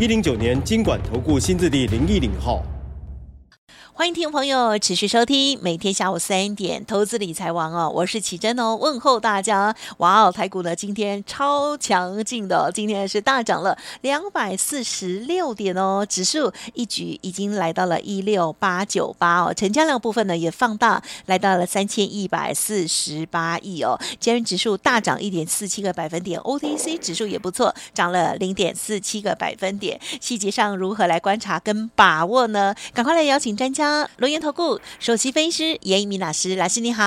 一零九年金管投顾新字第零一零号。欢迎听众朋友持续收听每天下午三点投资理财王哦，我是奇珍哦，问候大家。哇哦，台股呢今天超强劲的，今天是大涨了两百四十六点哦，指数一举已经来到了一六八九八哦，成交量部分呢也放大，来到了三千一百四十八亿哦。今日指数大涨一点四七个百分点，OTC 指数也不错，涨了零点四七个百分点。细节上如何来观察跟把握呢？赶快来邀请专家。龙岩投顾首席分析师严一鸣老师，老师你好。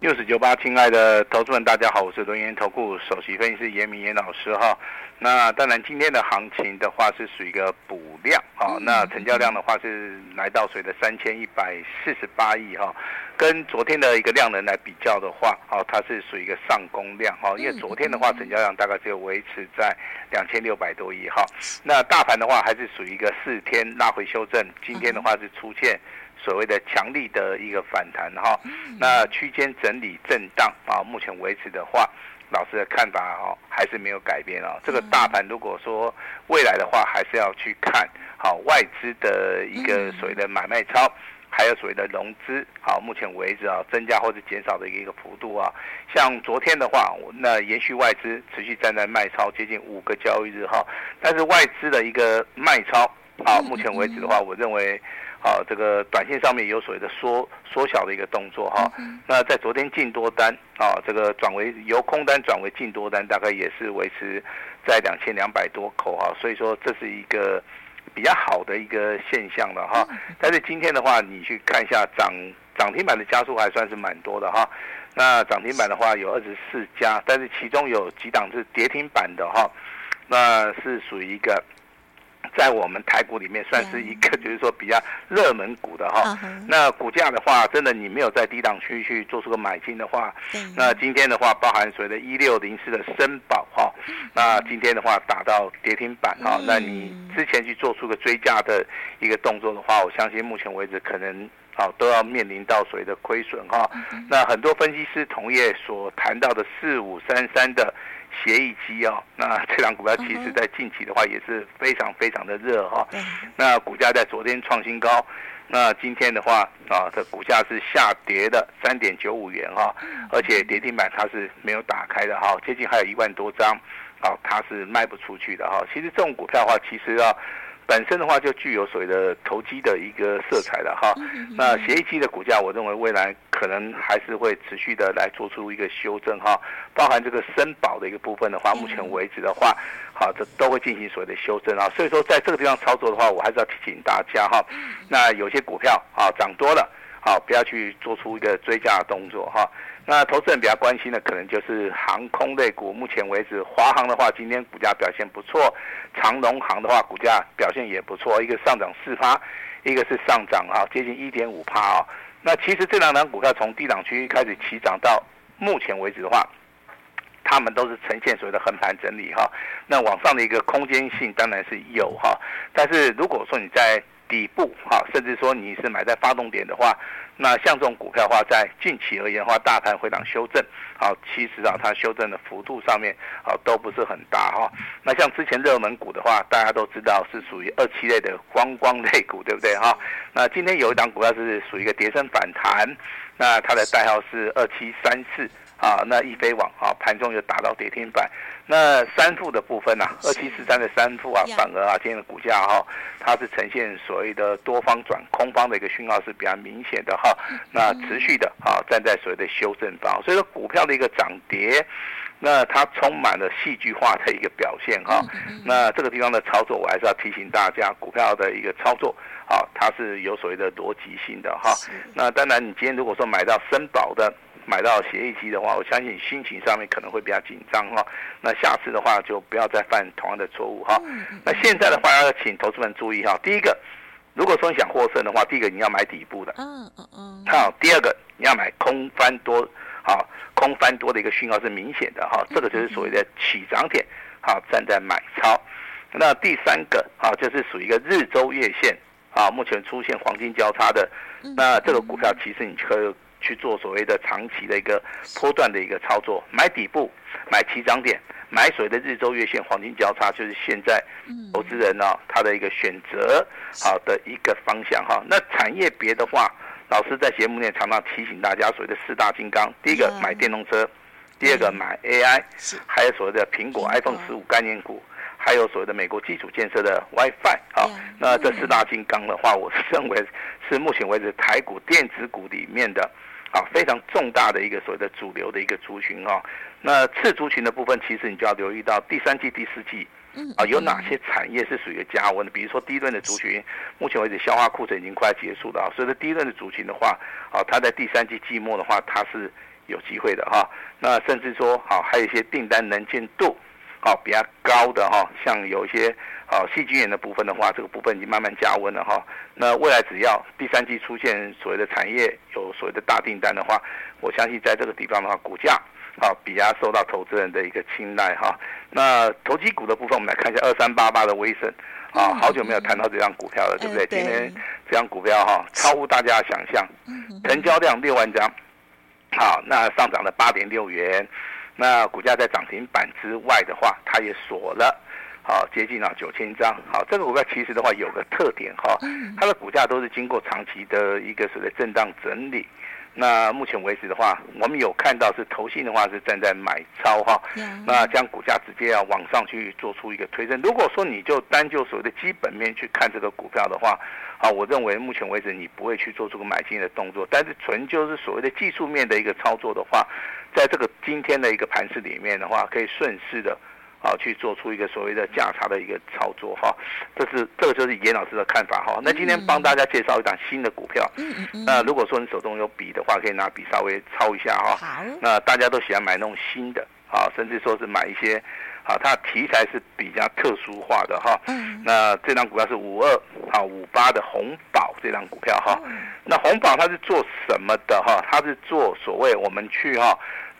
六十九八，亲爱的投资们，大家好，我是龙岩投顾首席分析师严一民严老师哈。那当然，今天的行情的话是属于一个补量啊。那成交量的话是来到谁的三千一百四十八亿哈。跟昨天的一个量能来比较的话，哦，它是属于一个上攻量哈。因为昨天的话，成交量大概只有维持在两千六百多亿哈。那大盘的话还是属于一个四天拉回修正，今天的话是出现所谓的强力的一个反弹哈。那区间整理震荡啊，目前为止的话。老师的看法哦，还是没有改变哦。这个大盘如果说未来的话，还是要去看好外资的一个所谓的买卖超，还有所谓的融资。好，目前为止啊，增加或者减少的一个幅度啊。像昨天的话，那延续外资持续站在卖超接近五个交易日哈。但是外资的一个卖超，好，目前为止的话，我认为。好，这个短线上面有所谓的缩缩小的一个动作哈。那在昨天净多单啊，这个转为由空单转为净多单，大概也是维持在两千两百多口哈。所以说这是一个比较好的一个现象了哈。但是今天的话，你去看一下涨涨停板的家数还算是蛮多的哈。那涨停板的话有二十四家，但是其中有几档是跌停板的哈。那是属于一个。在我们台股里面算是一个，就是说比较热门股的哈。那股价的话，真的你没有在低档区去做出个买进的话，那今天的话，包含所谓的一六零四的森宝哈，那今天的话打到跌停板哈，那你之前去做出个追加的一个动作的话，我相信目前为止可能啊都要面临到所谓的亏损哈。那很多分析师同业所谈到的四五三三的。协议机哦，那这档股票其实在近期的话也是非常非常的热哈。那股价在昨天创新高，那今天的话啊，这股价是下跌的三点九五元哈，而且跌停板它是没有打开的哈，接近还有一万多张，啊，它是卖不出去的哈。其实这种股票的话，其实啊。本身的话就具有所谓的投机的一个色彩了哈，那协议机的股价，我认为未来可能还是会持续的来做出一个修正哈，包含这个森宝的一个部分的话，目前为止的话，好，这都会进行所谓的修正啊，所以说在这个地方操作的话，我还是要提醒大家哈，那有些股票啊涨多了，好，不要去做出一个追加的动作哈。那投资人比较关心的可能就是航空类股，目前为止，华航的话今天股价表现不错，长荣航的话股价表现也不错，一个上涨四趴，一个是上涨啊接近一点五趴啊。那其实这两档股票从低档区开始起涨到目前为止的话，他们都是呈现所谓的横盘整理哈。那往上的一个空间性当然是有哈，但是如果说你在底部哈，甚至说你是买在发动点的话。那像这种股票的话，在近期而言的话，大盘回档修正，好，其实啊，它修正的幅度上面啊，都不是很大哈。那像之前热门股的话，大家都知道是属于二七类的观光类股，对不对哈？那今天有一档股票是属于一个跌升反弹，那它的代号是二七三四。啊，那易飞网啊，盘中有打到跌停板。那三富的部分呢、啊，二七四三的三富啊，反而啊，今天的股价哈、啊，它是呈现所谓的多方转空方的一个讯号是比较明显的哈、啊。那持续的啊，站在所谓的修正方，所以说股票的一个涨跌，那它充满了戏剧化的一个表现哈、啊。那这个地方的操作，我还是要提醒大家，股票的一个操作啊，它是有所谓的逻辑性的哈、啊。那当然，你今天如果说买到森宝的。买到协议机的话，我相信心情上面可能会比较紧张哈。那下次的话就不要再犯同样的错误哈。那现在的话要请投资们注意哈，第一个，如果说你想获胜的话，第一个你要买底部的，嗯嗯嗯，好，第二个你要买空翻多，好，空翻多的一个讯号是明显的哈，这个就是所谓的起涨点，好，站在买超。那第三个啊，就是属于一个日周月线啊，目前出现黄金交叉的，那这个股票其实你可以去做所谓的长期的一个波段的一个操作，买底部，买起涨点，买所谓的日周月线黄金交叉，就是现在投资人呢他的一个选择好的一个方向哈。那产业别的话，老师在节目内常常提醒大家所谓的四大金刚，第一个买电动车，第二个买 AI，还有所谓的苹果 iPhone 十五概念股。还有所谓的美国基础建设的 WiFi 啊，那这四大金刚的话，我是认为是目前为止台股电子股里面的啊非常重大的一个所谓的主流的一个族群哈。那次族群的部分，其实你就要留意到第三季、第四季啊有哪些产业是属于加温的，比如说第一轮的族群，目前为止消化库存已经快结束了啊，所以说第一轮的族群的话啊，它在第三季季末的话，它是有机会的哈。那甚至说好还有一些订单能见度。好，比较高的哈，像有一些好矽晶圆的部分的话，这个部分已经慢慢加温了哈。那未来只要第三季出现所谓的产业有所谓的大订单的话，我相信在这个地方的话，股价好比较受到投资人的一个青睐哈。那投机股的部分，我们来看一下二三八八的威盛啊，好久没有谈到这张股票了，对不对？今天这张股票哈，超乎大家的想象，成交量六万张，好，那上涨了八点六元。那股价在涨停板之外的话，它也锁了，好接近了九千张。好，这个股票其实的话有个特点哈，它的股价都是经过长期的一个所谓的震荡整理。那目前为止的话，我们有看到是投信的话是站在买超哈，那将股价直接要往上去做出一个推升。如果说你就单就所谓的基本面去看这个股票的话，啊，我认为目前为止你不会去做出个买进的动作，但是纯就是所谓的技术面的一个操作的话，在这个今天的一个盘势里面的话，可以顺势的啊去做出一个所谓的价差的一个操作哈，这是这个就是严老师的看法哈。那今天帮大家介绍一档新的股票，那如果说你手中有笔的话，可以拿笔稍微抄一下哈。好，那大家都喜欢买那种新的啊，甚至说是买一些。好，它的题材是比较特殊化的哈。嗯。那这张股票是五二啊五八的红宝这张股票哈。那红宝它是做什么的哈？它是做所谓我们去哈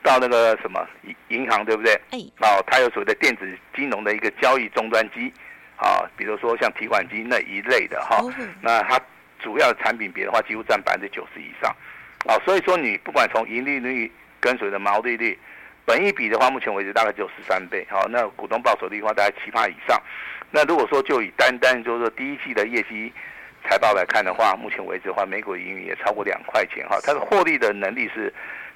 到那个什么银行对不对？哎。哦，它有所谓的电子金融的一个交易终端机啊，比如说像提款机那一类的哈。那它主要的产品别的话，几乎占百分之九十以上。啊，所以说你不管从盈利率跟随的毛利率。本一比的话，目前为止大概只有十三倍，好，那股东报酬率的话大概七趴以上。那如果说就以单单就是说第一季的业绩财报来看的话，目前为止的话，每股盈余也超过两块钱，哈，它的获利的能力是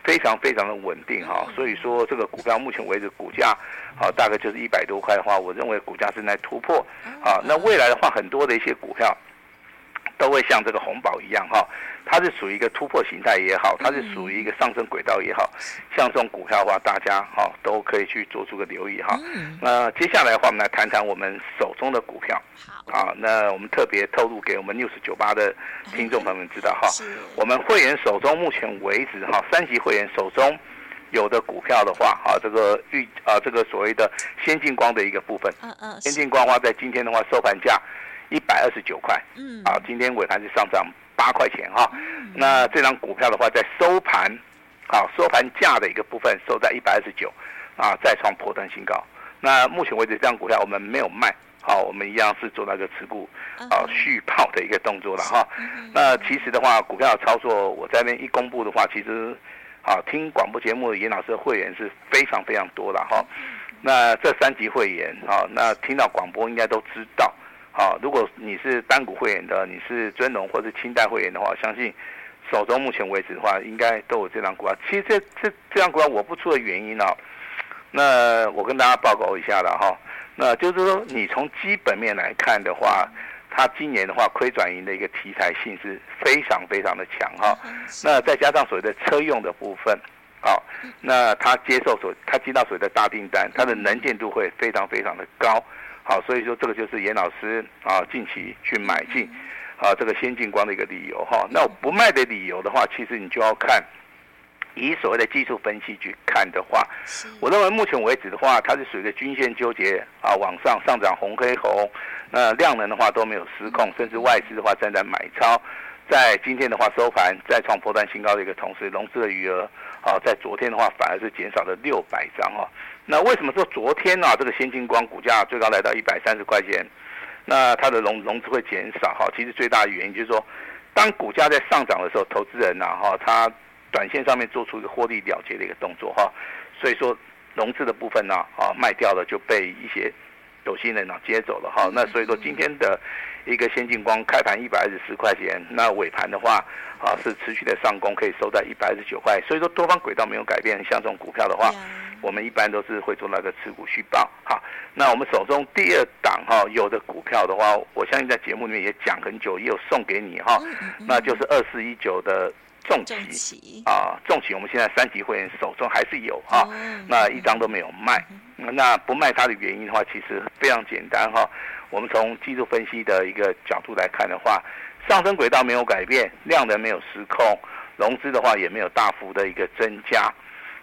非常非常的稳定，哈，所以说这个股票目前为止股价，好，大概就是一百多块的话，我认为股价正在突破，啊，那未来的话，很多的一些股票。都会像这个红宝一样哈，它是属于一个突破形态也好，它是属于一个上升轨道也好，像这种股票的话，大家哈都可以去做出个留意哈。那接下来的话，我们来谈谈我们手中的股票。好啊，那我们特别透露给我们 News 九八的听众朋友们知道哈，我们会员手中目前为止哈，三级会员手中有的股票的话，哈，这个预啊这个所谓的先进光的一个部分，嗯嗯，先进光的话在今天的话收盘价。一百二十九块，嗯，啊，今天尾盘是上涨八块钱哈。那这张股票的话，在收盘，啊，收盘价的一个部分收在一百二十九，啊，再创破断新高。那目前为止，这张股票我们没有卖，好，我们一样是做那个持股，啊，续报的一个动作了哈。那其实的话，股票的操作，我在那边一公布的话，其实，啊，听广播节目的严老师的会员是非常非常多的哈。那这三级会员，啊，那听到广播应该都知道。好，如果你是单股会员的，你是尊龙或是清代会员的话，相信手中目前为止的话，应该都有这张股票。其实这这这张股票我不出的原因呢、哦，那我跟大家报告一下了哈。那就是说，你从基本面来看的话，它今年的话亏转盈的一个题材性是非常非常的强哈。那再加上所谓的车用的部分，好，那它接受所它接到所谓的大订单，它的能见度会非常非常的高。好，所以说这个就是严老师啊近期去买进啊这个先进光的一个理由哈。那我不卖的理由的话，其实你就要看以所谓的技术分析去看的话，我认为目前为止的话，它是属于一个均线纠结啊，往上上涨红黑红，那量能的话都没有失控，甚至外资的话正在买超，在今天的话收盘再创波段新高的一个同时，融资的余额啊，在昨天的话反而是减少了六百张哦。那为什么说昨天呢、啊？这个先进光股价最高来到一百三十块钱，那它的融融资会减少哈？其实最大的原因就是说，当股价在上涨的时候，投资人呐哈，他短线上面做出一个获利了结的一个动作哈，所以说融资的部分呢啊卖掉了就被一些有心人啊接走了哈。那所以说今天的一个先进光开盘一百二十四块钱，那尾盘的话啊是持续的上攻，可以收在一百二十九块。所以说多方轨道没有改变，像这种股票的话。我们一般都是会做那个持股续报哈，那我们手中第二档哈有的股票的话，我相信在节目里面也讲很久，也有送给你哈，那就是二四一九的重骑啊，重骑我们现在三级会员手中还是有哈，那一张都没有卖，那不卖它的原因的话，其实非常简单哈，我们从技术分析的一个角度来看的话，上升轨道没有改变，量能没有失控，融资的话也没有大幅的一个增加。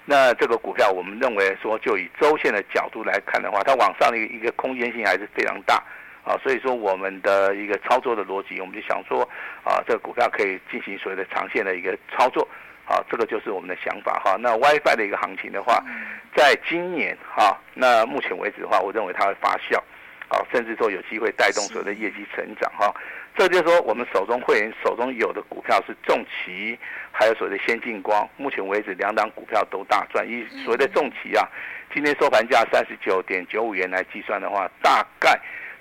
那这个股票，我们认为说，就以周线的角度来看的话，它往上的一个空间性还是非常大。啊，所以说我们的一个操作的逻辑，我们就想说啊，这个股票可以进行所谓的长线的一个操作。啊，这个就是我们的想法哈。那 WiFi 的一个行情的话，在今年哈，那目前为止的话，我认为它会发酵啊，甚至说有机会带动所谓的业绩成长哈。这就是说，我们手中会员手中有的股票是重旗，还有所谓的先进光。目前为止，两档股票都大赚。以所谓的重旗啊，今天收盘价三十九点九五元来计算的话，大概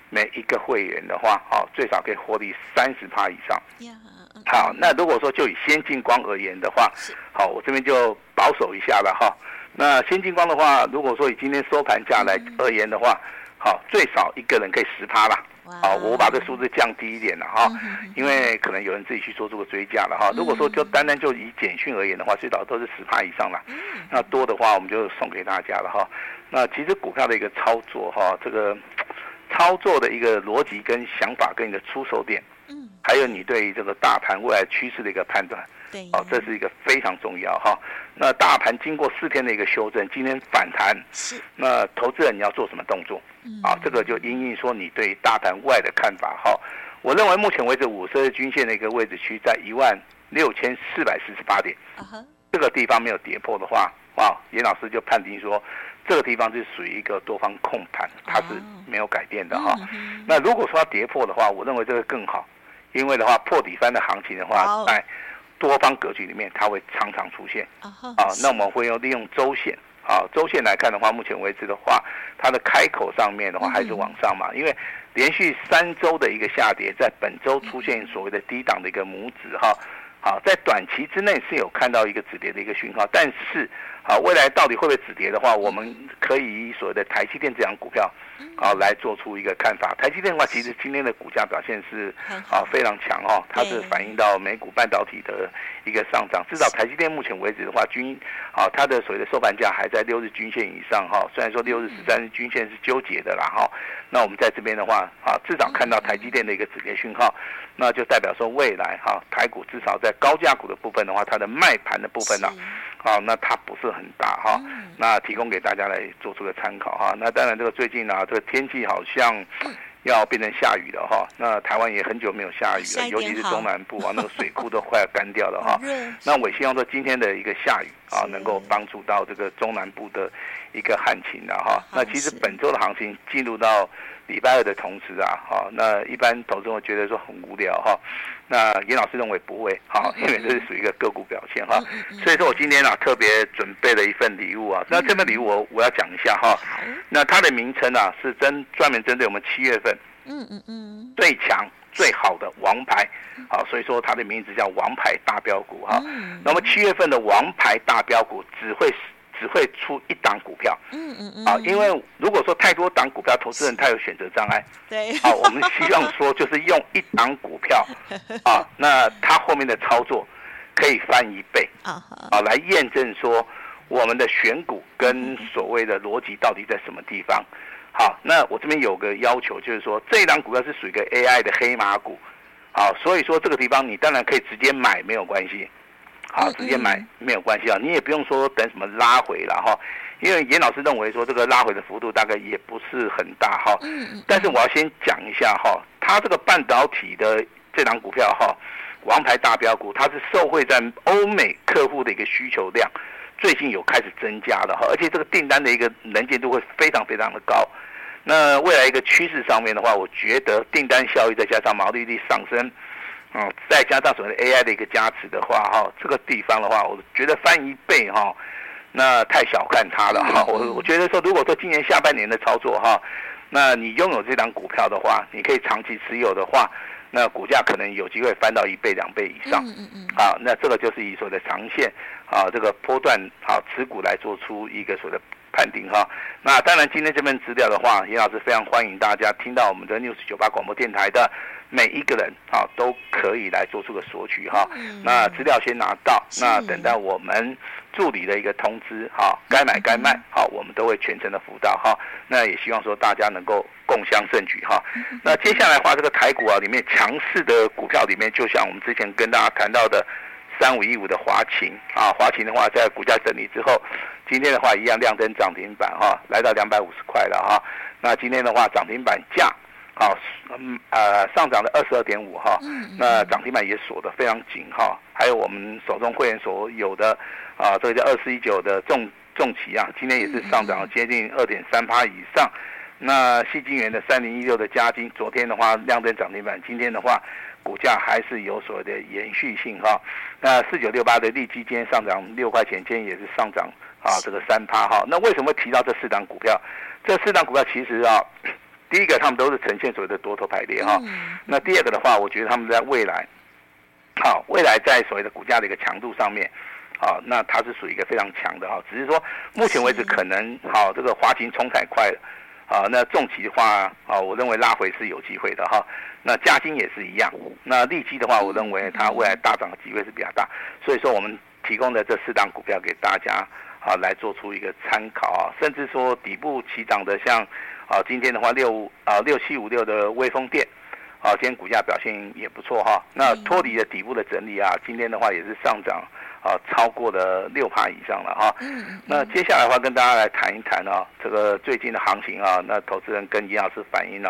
每一个会员的话，好，最少可以获利三十趴以上。好，那如果说就以先进光而言的话，好，我这边就保守一下了哈。那先进光的话，如果说以今天收盘价来而言的话，好，最少一个人可以十趴啦。好，我把这数字降低一点了哈，因为可能有人自己去做这个追加了哈。如果说就单单就以简讯而言的话，最少都是十趴以上了。那多的话，我们就送给大家了哈。那其实股票的一个操作哈，这个操作的一个逻辑跟想法跟你的出手点，还有你对于这个大盘未来趋势的一个判断，哦，这是一个非常重要哈。那大盘经过四天的一个修正，今天反弹，是。那投资人你要做什么动作？嗯。啊，这个就因应说你对大盘外的看法哈。我认为目前为止五十日均线的一个位置区在一万六千四百四十八点，这个地方没有跌破的话，哇，严老师就判定说这个地方是属于一个多方控盘，它是没有改变的哈。那如果说它跌破的话，我认为这个更好，因为的话破底翻的行情的话，在多方格局里面它会常常出现。啊。那我们会用利用周线。啊，周线来看的话，目前为止的话，它的开口上面的话还是往上嘛，因为连续三周的一个下跌，在本周出现所谓的低档的一个拇指哈，好，在短期之内是有看到一个止跌的一个讯号，但是好，未来到底会不会止跌的话，我们可以以所谓的台积电这样股票。好，来做出一个看法。台积电的话，其实今天的股价表现是啊非常强哦，它是反映到美股半导体的一个上涨。至少台积电目前为止的话，均啊它的所谓的收盘价还在六日均线以上哈。虽然说六日、十三日均线是纠结的啦哈。那我们在这边的话啊，至少看到台积电的一个止跌讯号，那就代表说未来哈台股至少在高价股的部分的话，它的卖盘的部分呢。啊，那它不是很大哈，那提供给大家来做出个参考哈。那当然，这个最近呢、啊，这个天气好像要变成下雨了哈。那台湾也很久没有下雨了，尤其是中南部啊，那个水库都快要干掉了 哈。那我希望说今天的一个下雨啊，能够帮助到这个中南部的一个旱情的哈。那其实本周的行情进入到礼拜二的同时啊，哈，那一般投资人会觉得说很无聊哈。那严老师认为不会，哈，因为这是属于一个个股表现哈，所以说我今天啊特别准备了一份礼物啊，那这份礼物我我要讲一下哈，那它的名称啊是针专门针对我们七月份，嗯嗯嗯，最强最好的王牌，好，所以说它的名字叫王牌大标股哈，那么七月份的王牌大标股只会。只会出一档股票，嗯嗯嗯，啊，因为如果说太多档股票，投资人他有选择障碍，对，啊，我们希望说就是用一档股票，啊，那他后面的操作可以翻一倍，啊，啊，来验证说我们的选股跟所谓的逻辑到底在什么地方。好，那我这边有个要求，就是说这一档股票是属于一个 AI 的黑马股，好，所以说这个地方你当然可以直接买没有关系。好，直接买没有关系啊，你也不用说等什么拉回了哈，因为严老师认为说这个拉回的幅度大概也不是很大哈。但是我要先讲一下哈，它这个半导体的这档股票哈，王牌大标股，它是受惠在欧美客户的一个需求量，最近有开始增加了哈，而且这个订单的一个能见度会非常非常的高。那未来一个趋势上面的话，我觉得订单效益再加上毛利率上升，嗯，再加上所谓的 AI 的一个加持的话，哈，这个地方的话，我觉得翻一倍哈，那太小看它了哈。我我觉得说，如果说今年下半年的操作哈，那你拥有这档股票的话，你可以长期持有的话，那股价可能有机会翻到一倍两倍以上。嗯嗯。啊，那这个就是以所谓的长线啊，这个波段啊持股来做出一个所谓的。判定哈，那当然今天这份资料的话，严老师非常欢迎大家听到我们的 News 九八广播电台的每一个人啊，都可以来做出个索取哈。那资料先拿到，那等到我们助理的一个通知哈，该买该卖好，我们都会全程的辅导哈。那也希望说大家能够共襄盛举哈。那接下来的话，这个台股啊里面强势的股票里面，就像我们之前跟大家谈到的。三五一五的华勤啊，华勤的话在股价整理之后，今天的话一样亮灯涨停板哈，来到两百五十块了哈。那今天的话涨停板价，好，嗯呃上涨了二十二点五哈，那涨停板也锁得非常紧哈。还有我们手中会员所有的啊，这个叫二四一九的重重企啊，今天也是上涨了接近二点三趴以上。那西金源的三零一六的加金，昨天的话亮灯涨停板，今天的话。股价还是有所谓的延续性哈，那四九六八的利基今天上涨六块钱，今天也是上涨啊，这个三趴哈。那为什么提到这四档股票？这四档股票其实啊，第一个他们都是呈现所谓的多头排列哈。那第二个的话，我觉得他们在未来，好，未来在所谓的股价的一个强度上面，啊，那它是属于一个非常强的哈。只是说目前为止可能好，这个华勤冲太快了。啊，那重企的话啊，我认为拉回是有机会的哈。那嘉金也是一样。那利基的话，我认为它未来大涨的机会是比较大。所以说，我们提供的这四档股票给大家啊，来做出一个参考啊。甚至说底部起涨的，像啊，今天的话六啊六七五六的微风电啊，今天股价表现也不错哈。那脱离了底部的整理啊，今天的话也是上涨。啊，超过了六趴以上了哈。嗯。那接下来的话，跟大家来谈一谈啊，这个最近的行情啊，那投资人跟严老师反映了，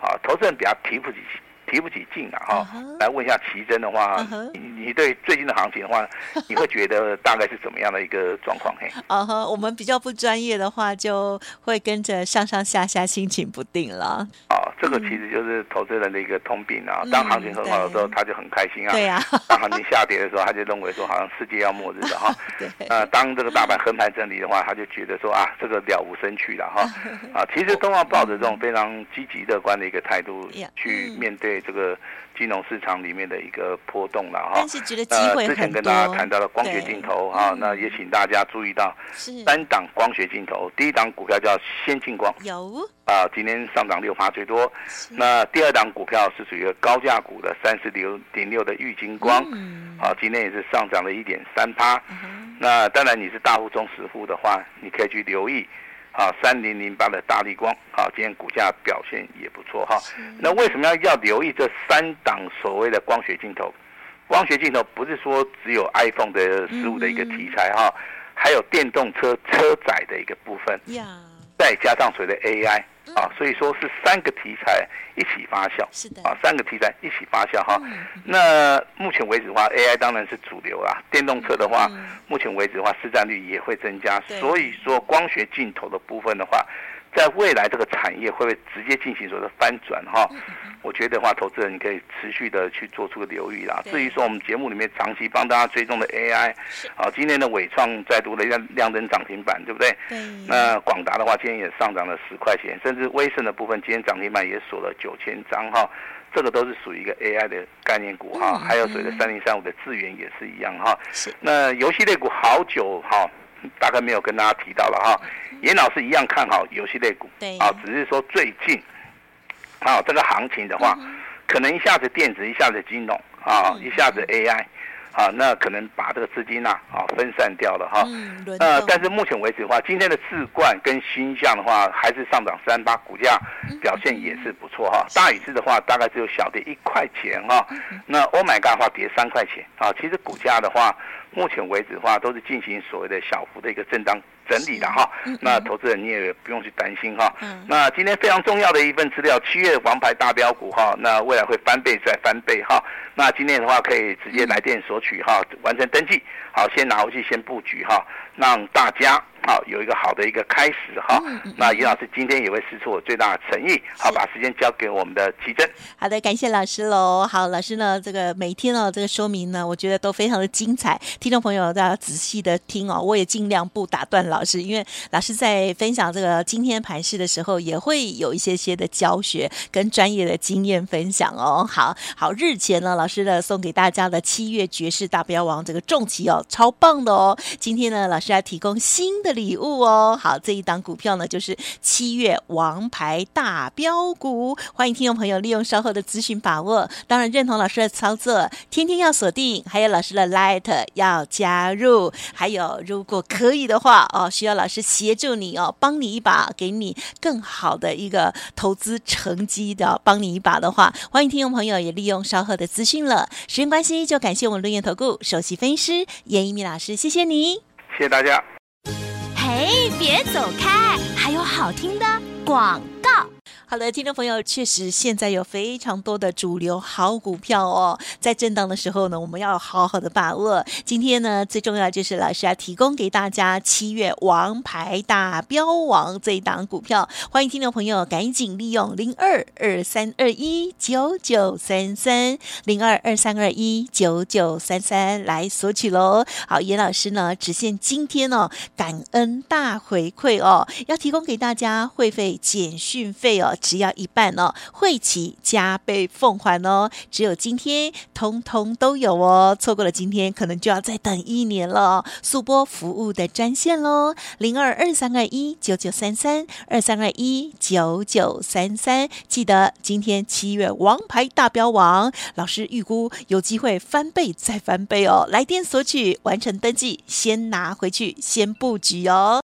啊，投资人比较提不起。提不起劲啊！哈、uh，huh. 来问一下奇珍的话，uh. 你你对最近的行情的话，你会觉得大概是怎么样的一个状况？嘿，啊哈，我们比较不专业的话，就会跟着上上下下，心情不定了。啊，这个其实就是投资人的一个通病啊。当行情很好的时候，他就很开心啊。对呀。当行情下跌的时候，他就认为说好像世界要末日了哈。对。呃，当这个大盘横盘整理的话，他就觉得说啊，这个了无生趣了哈。啊，其实都要抱着这种非常积极乐观的一个态度去面对。这个金融市场里面的一个波动了哈，但是觉得机会。之前跟大家谈到了光学镜头哈，那也请大家注意到三档光学镜头，第一档股票叫先进光，有啊，今天上涨六趴最多。那第二档股票是属于高价股的三十六点六的玉金光，啊，今天也是上涨了一点三趴。那当然你是大户中实户的话，你可以去留意。啊，三零零八的大力光，啊，今天股价表现也不错哈。是那为什么要要留意这三档所谓的光学镜头？光学镜头不是说只有 iPhone 的十五的一个题材哈，嗯、还有电动车车载的一个部分，呀再加上所谓的 AI。啊，所以说是三个题材一起发酵，是的啊，三个题材一起发酵哈。那目前为止的话，AI 当然是主流啦。电动车的话，目前为止的话，市占率也会增加。所以说，光学镜头的部分的话。在未来这个产业会不会直接进行所谓的翻转哈？我觉得的话，投资人你可以持续的去做出个留意啦。至于说我们节目里面长期帮大家追踪的 AI，啊，今天的伟创再度的亮亮灯涨停板，对不对？对。那广达的话，今天也上涨了十块钱，甚至威盛的部分，今天涨停板也锁了九千张哈。这个都是属于一个 AI 的概念股哈。还有所谓的三零三五的智源也是一样哈。是。那游戏类股好久哈。大概没有跟大家提到了哈，严老师一样看好游戏类股，对啊，只是说最近，啊，这个行情的话，可能一下子电子，一下子金融，啊，一下子 AI。啊，那可能把这个资金呐，啊，分散掉了哈。嗯。呃，但是目前为止的话，今天的智冠跟鈊象的话，还是上涨三八，股价表现也是不错哈。大宇智的话，大概只有小跌一块钱哈。那 Oh my God 的话，跌三块钱啊。其实股价的话，目前为止的话，都是进行所谓的小幅的一个震荡整理的哈。那投资人你也不用去担心哈。那今天非常重要的一份资料，七月王牌大标股哈，那未来会翻倍再翻倍哈。那今天的话可以直接来电索取哈，完成登记，好，先拿回去先布局哈，让大家。好，有一个好的一个开始哈。那严老师今天也会释出我最大的诚意，好，把时间交给我们的奇珍。好的，感谢老师喽。好，老师呢，这个每天哦，这个说明呢，我觉得都非常的精彩。听众朋友，大家仔细的听哦，我也尽量不打断老师，因为老师在分享这个今天盘势的时候，也会有一些些的教学跟专业的经验分享哦。好好，日前呢，老师呢送给大家的七月爵士大标王这个重骑哦，超棒的哦。今天呢，老师要提供新的。礼物哦，好，这一档股票呢，就是七月王牌大标股，欢迎听众朋友利用稍后的资讯把握。当然认同老师的操作，天天要锁定，还有老师的 Light 要加入，还有如果可以的话哦，需要老师协助你哦，帮你一把，给你更好的一个投资成绩的，帮你一把的话，欢迎听众朋友也利用稍后的资讯了。时间关系，就感谢我们伦元投顾首席分析师严一米老师，谢谢你，谢谢大家。嘿，别走开，还有好听的广。好的，听众朋友，确实现在有非常多的主流好股票哦，在震荡的时候呢，我们要好好的把握。今天呢，最重要就是老师要提供给大家七月王牌大标王这一档股票，欢迎听众朋友赶紧利用零二二三二一九九三三零二二三二一九九三三来索取喽。好，严老师呢，只限今天哦，感恩大回馈哦，要提供给大家会费减讯费哦。只要一半哦，会齐加倍奉还哦，只有今天通通都有哦，错过了今天可能就要再等一年了。速播服务的专线喽，零二二三二一九九三三二三二一九九三三，记得今天七月王牌大标王，老师预估有机会翻倍再翻倍哦，来电索取完成登记，先拿回去先布局哦。